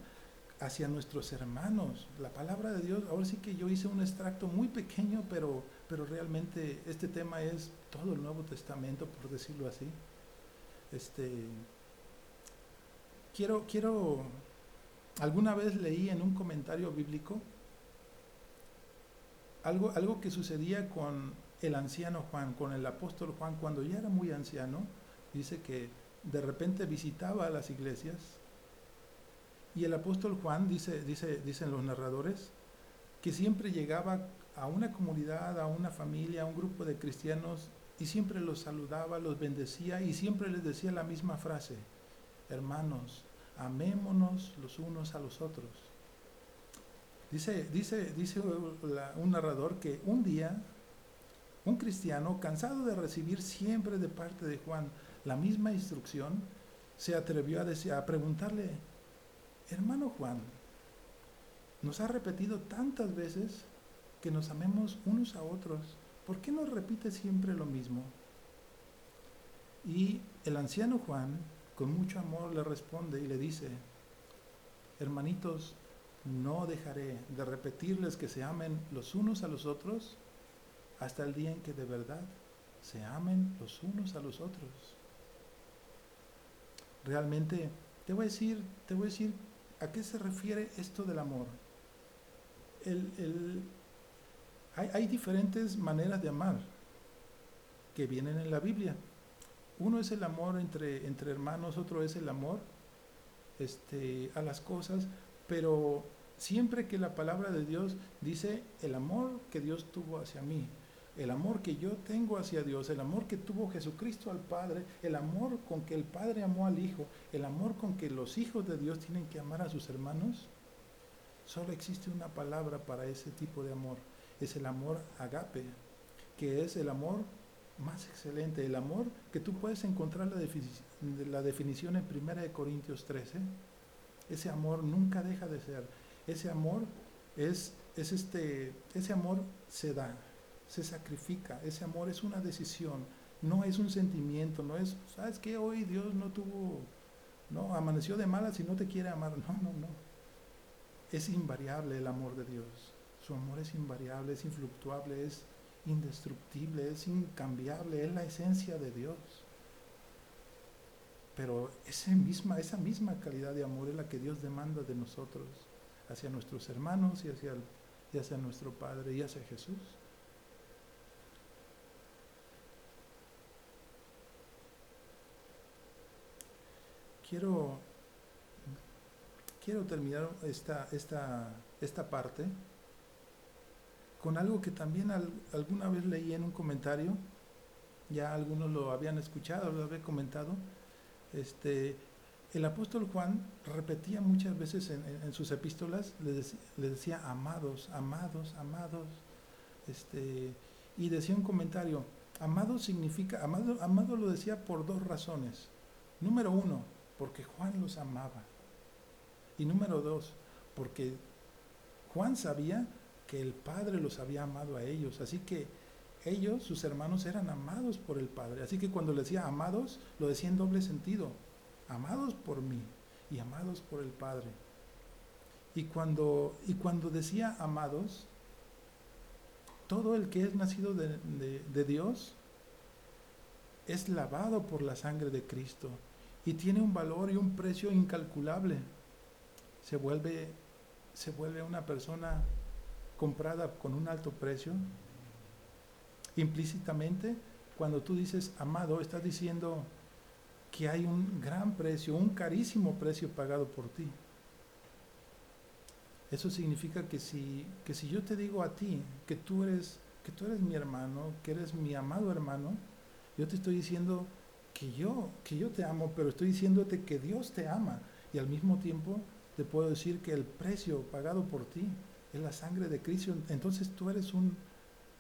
hacia nuestros hermanos. La palabra de Dios, ahora sí que yo hice un extracto muy pequeño, pero, pero realmente este tema es todo el Nuevo Testamento, por decirlo así. Este, quiero, quiero, alguna vez leí en un comentario bíblico algo, algo que sucedía con el anciano Juan, con el apóstol Juan, cuando ya era muy anciano, dice que de repente visitaba las iglesias y el apóstol Juan, dice, dice, dicen los narradores, que siempre llegaba a una comunidad, a una familia, a un grupo de cristianos y siempre los saludaba, los bendecía y siempre les decía la misma frase, hermanos, amémonos los unos a los otros. Dice, dice, dice un narrador que un día un cristiano, cansado de recibir siempre de parte de Juan la misma instrucción, se atrevió a, decir, a preguntarle, hermano Juan, nos ha repetido tantas veces que nos amemos unos a otros, ¿por qué nos repite siempre lo mismo? Y el anciano Juan, con mucho amor, le responde y le dice, hermanitos, no dejaré de repetirles que se amen los unos a los otros hasta el día en que de verdad se amen los unos a los otros. Realmente, te voy a decir, te voy a decir a qué se refiere esto del amor. hay, hay diferentes maneras de amar que vienen en la Biblia. Uno es el amor entre, entre hermanos, otro es el amor este, a las cosas, pero siempre que la palabra de Dios dice el amor que Dios tuvo hacia mí, el amor que yo tengo hacia Dios, el amor que tuvo Jesucristo al Padre, el amor con que el Padre amó al Hijo, el amor con que los hijos de Dios tienen que amar a sus hermanos, solo existe una palabra para ese tipo de amor. Es el amor agape, que es el amor más excelente, el amor que tú puedes encontrar la, la definición en 1 Corintios 13. Ese amor nunca deja de ser ese amor es, es este, ese amor se da, se sacrifica, ese amor es una decisión, no es un sentimiento, no es, ¿sabes qué? Hoy Dios no tuvo, no, amaneció de malas y no te quiere amar, no, no, no. Es invariable el amor de Dios, su amor es invariable, es influctuable, es indestructible, es incambiable, es la esencia de Dios. Pero esa misma, esa misma calidad de amor es la que Dios demanda de nosotros hacia nuestros hermanos y hacia, y hacia nuestro Padre y hacia Jesús. Quiero, quiero terminar esta, esta, esta parte con algo que también alguna vez leí en un comentario, ya algunos lo habían escuchado, lo había comentado, este, el apóstol Juan repetía muchas veces en, sus epístolas, le, decía amados, amados, amados, este, y decía un comentario, amado significa, amado, amado lo decía por dos razones. Número uno, porque Juan los amaba. Y número dos, porque Juan sabía que el Padre los había amado a ellos. Así que ellos, sus hermanos, eran amados por el Padre. Así que cuando le decía amados, lo decía en doble sentido amados por mí y amados por el Padre. Y cuando, y cuando decía amados, todo el que es nacido de, de, Dios es lavado por la sangre de Cristo y tiene un valor y un precio incalculable. Se vuelve, se vuelve una persona comprada con un alto precio. Implícitamente, cuando tú dices amado, estás diciendo que hay un gran precio, un carísimo precio pagado por ti. Eso significa que si, que si yo te digo a ti que tú eres que tú eres mi hermano, que eres mi amado hermano, yo te estoy diciendo que yo, que yo te amo, pero estoy diciéndote que Dios te ama. Y al mismo tiempo te puedo decir que el precio pagado por ti es la sangre de Cristo. Entonces tú eres un,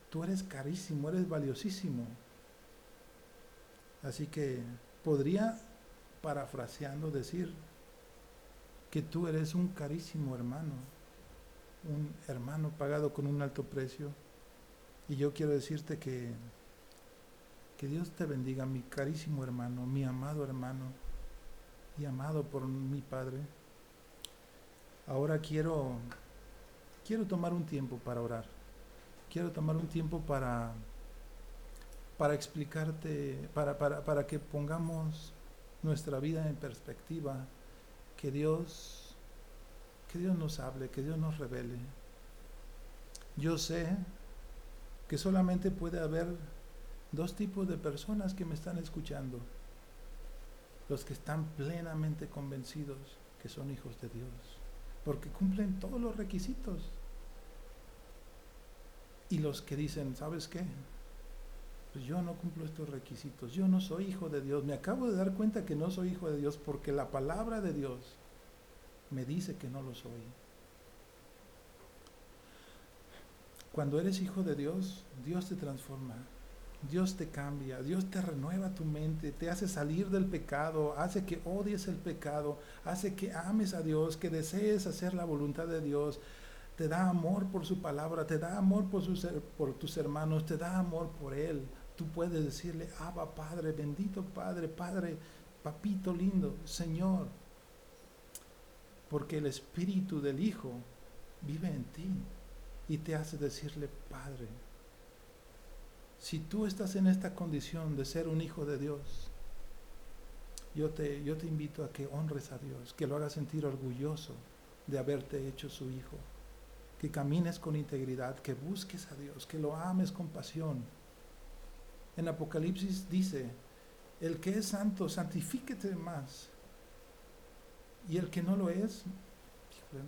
tú eres carísimo, eres valiosísimo. Así que podría, parafraseando, decir que tú eres un carísimo hermano, un hermano pagado con un alto precio. Y yo quiero decirte que, que Dios te bendiga, mi carísimo hermano, mi amado hermano y amado por mi Padre. Ahora quiero, quiero tomar un tiempo para orar. Quiero tomar un tiempo para, para explicarte, para, para, para que pongamos nuestra vida en perspectiva, que Dios, que Dios nos hable, que Dios nos revele. Yo sé que solamente puede haber dos tipos de personas que me están escuchando. Los que están plenamente convencidos que son hijos de Dios, porque cumplen todos los requisitos. Y los que dicen, ¿sabes qué? Pues yo no cumplo estos requisitos, yo no soy hijo de Dios. Me acabo de dar cuenta que no soy hijo de Dios porque la palabra de Dios me dice que no lo soy. Cuando eres hijo de Dios, Dios te transforma, Dios te cambia, Dios te renueva tu mente, te hace salir del pecado, hace que odies el pecado, hace que ames a Dios, que desees hacer la voluntad de Dios, te da amor por su palabra, te da amor por, por tus hermanos, te da amor por Él. Tú puedes decirle, Abba Padre, bendito Padre, Padre, Papito lindo, Señor, porque el Espíritu del Hijo vive en ti y te hace decirle, Padre, si tú estás en esta condición de ser un hijo de Dios, yo te, yo te invito a que honres a Dios, que lo hagas sentir orgulloso de haberte hecho su hijo, que camines con integridad, que busques a Dios, que lo ames con pasión. En Apocalipsis dice, el que es santo, santifíquete más. Y el que no lo es, pues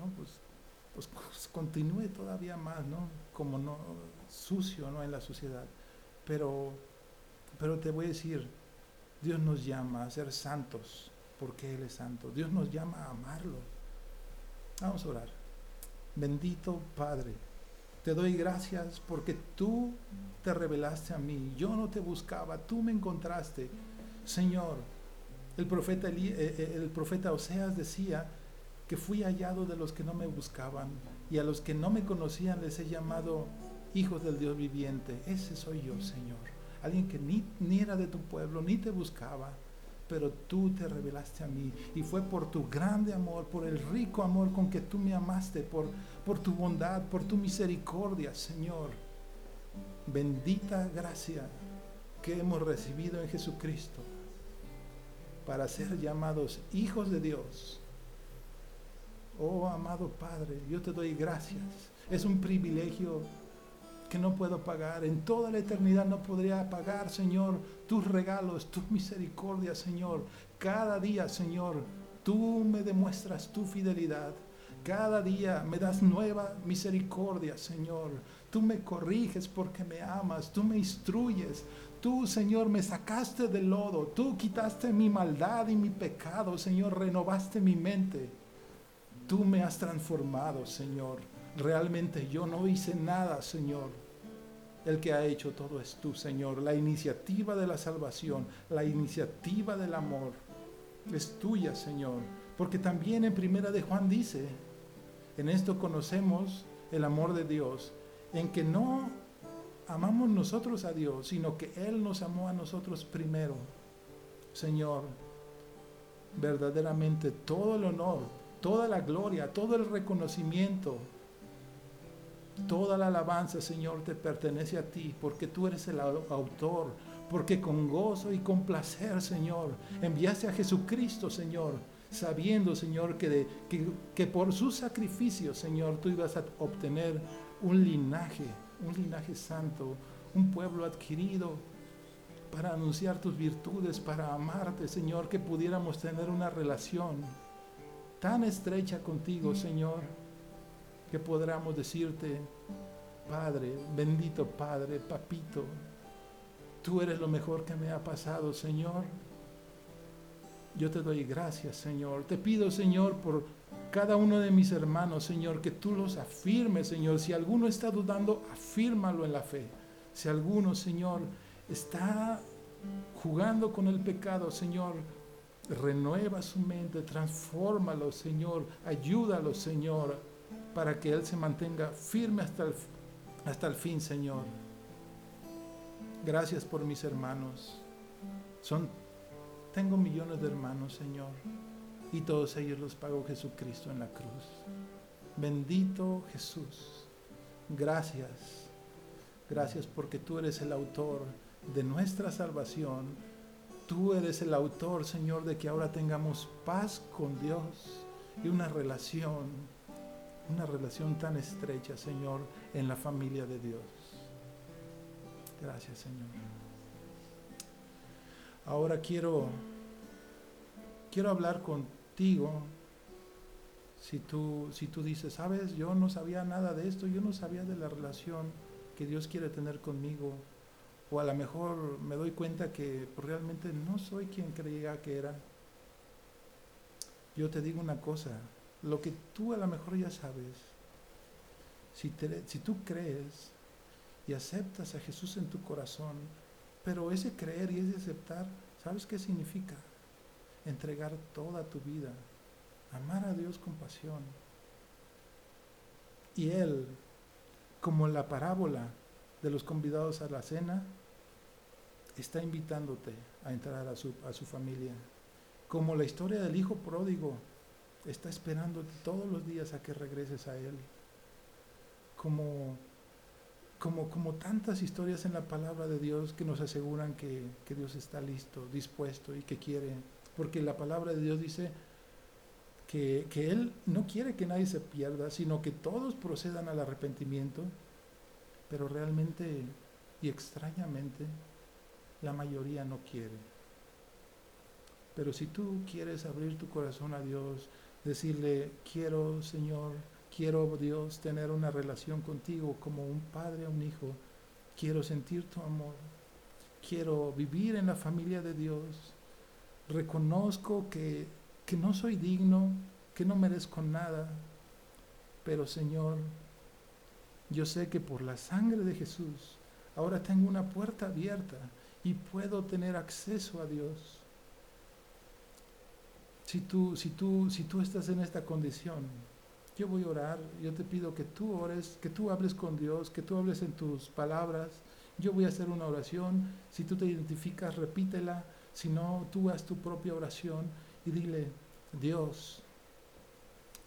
pues, pues, continúe todavía más, ¿no? Como no sucio, ¿no? En la sociedad. Pero, pero te voy a decir, Dios nos llama a ser santos porque Él es santo. Dios nos llama a amarlo. Vamos a orar. Bendito Padre, te doy gracias porque tú te revelaste a mí. Yo no te buscaba, tú me encontraste. Señor, el profeta, eh, eh, el profeta Oseas decía, que fui hallado de los que no me buscaban y a los que no me conocían les he llamado hijos del Dios viviente. Ese soy yo, Señor. Alguien que ni, ni era de tu pueblo, ni te buscaba, pero tú te revelaste a mí y fue por tu grande amor, por el rico amor con que tú me amaste, por, por tu bondad, por tu misericordia, Señor. Bendita gracia que hemos recibido en Jesucristo para ser llamados hijos de Dios Oh, amado Padre, yo te doy gracias. Es un privilegio que no puedo pagar. En toda la eternidad no podría pagar, Señor, tus regalos, tu misericordia, Señor. Cada día, Señor, tú me demuestras tu fidelidad. Cada día me das nueva misericordia, Señor. Tú me corriges porque me amas, tú me instruyes. Tú, Señor, me sacaste del lodo, tú quitaste mi maldad y mi pecado, Señor, renovaste mi mente. Tú me has transformado, Señor. Realmente yo no hice nada, Señor. El que ha hecho todo es tú, Señor. La iniciativa de la salvación, la iniciativa del amor es tuya, Señor. Porque también en Primera de Juan dice, en esto conocemos el amor de Dios, en que no amamos nosotros a Dios, sino que Él nos amó a nosotros primero. Señor, verdaderamente todo el honor, toda la gloria, todo el reconocimiento, toda la alabanza, Señor, te pertenece a ti, porque tú eres el autor, porque con gozo y con placer, Señor, enviaste a Jesucristo, Señor, sabiendo, Señor, que, que, que por su sacrificio, Señor, tú ibas a obtener un linaje, un linaje santo, un pueblo adquirido para anunciar tus virtudes, para amarte, Señor, que pudiéramos tener una relación tan estrecha contigo, Señor, que podamos decirte, Padre, bendito Padre, papito, tú eres lo mejor que me ha pasado, Señor. Yo te doy gracias, Señor. Te pido, Señor, por cada uno de mis hermanos, Señor, que tú los afirmes, Señor. Si alguno está dudando, afírmalo en la fe. Si alguno, Señor, está jugando con el pecado, Señor, renueva su mente, transfórmalo, Señor, ayúdalo, Señor, para que Él se mantenga firme hasta el, hasta el fin, Señor. Gracias por mis hermanos. Son, tengo millones de hermanos, Señor, y todos ellos los pagó Jesucristo en la cruz. Bendito Jesús. Gracias. Gracias porque tú eres el autor de nuestra salvación. Tú eres el autor, Señor, de que ahora tengamos paz con Dios y una relación, una relación tan estrecha, Señor, en la familia de Dios. Gracias, Señor. Ahora quiero quiero hablar contigo. Si tú si tú dices, "Sabes, yo no sabía nada de esto, yo no sabía de la relación que Dios quiere tener conmigo." O a lo mejor me doy cuenta que realmente no soy quien creía que era. Yo te digo una cosa, lo que tú a lo mejor ya sabes, si, tú crees y aceptas a Jesús en tu corazón, pero ese creer y ese aceptar, ¿sabes qué significa? Entregar toda tu vida, amar a Dios con pasión. Y Él, como la parábola de los convidados a la cena, está invitándote a entrar a su, a su familia. Como la historia del hijo pródigo está esperándote todos los días a que regreses a Él. Como, como, como tantas historias en la palabra de Dios que nos aseguran que, que Dios está listo, dispuesto y que quiere. Porque la palabra de Dios dice que, que Él no quiere que nadie se pierda, sino que todos procedan al arrepentimiento, pero realmente y extrañamente la mayoría no quiere. Pero si tú quieres abrir tu corazón a Dios, decirle, quiero Señor, quiero Dios tener una relación contigo como un padre a un hijo, quiero sentir tu amor, quiero vivir en la familia de Dios, reconozco que, que no soy digno, que no merezco nada, pero Señor, yo sé que por la sangre de Jesús, ahora tengo una puerta abierta y puedo tener acceso a Dios. Si tú, si tú, si tú estás en esta condición, yo voy a orar, yo te pido que tú ores, que tú hables con Dios, que tú hables en tus palabras. Yo voy a hacer una oración, si tú te identificas, repítela, si no, tú haz tu propia oración y dile, Dios,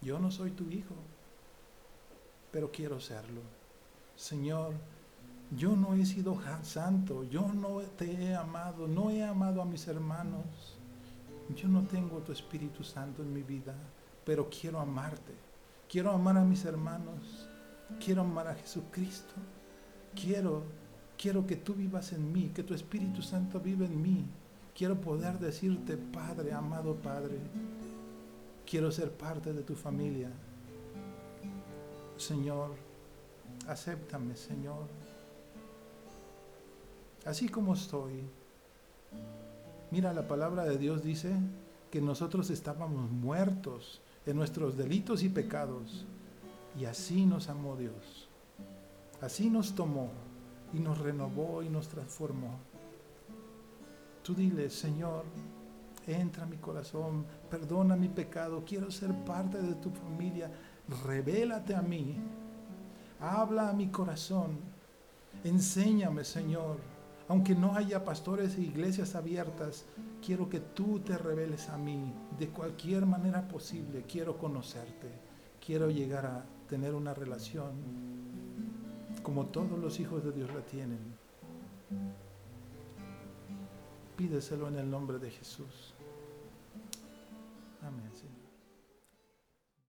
yo no soy tu hijo, pero quiero serlo. Señor, yo no he sido santo, yo no te he amado, no he amado a mis hermanos. Yo no tengo tu Espíritu Santo en mi vida, pero quiero amarte. Quiero amar a mis hermanos. Quiero amar a Jesucristo. Quiero, quiero que tú vivas en mí, que tu Espíritu Santo vive en mí. Quiero poder decirte, Padre, amado Padre, quiero ser parte de tu familia. Señor, acéptame, Señor así como estoy. Mira, la palabra de Dios dice que nosotros estábamos muertos en nuestros delitos y pecados. Y así nos amó Dios. Así nos tomó y nos renovó y nos transformó. Tú dile, Señor, entra a mi corazón, perdona mi pecado, quiero ser parte de tu familia, revélate a mí, habla a mi corazón, enséñame, Señor aunque no haya pastores e iglesias abiertas, quiero que tú te reveles a mí de cualquier manera posible. Quiero conocerte. Quiero llegar a tener una relación como todos los hijos de Dios la tienen. Pídeselo en el nombre de Jesús. Amén.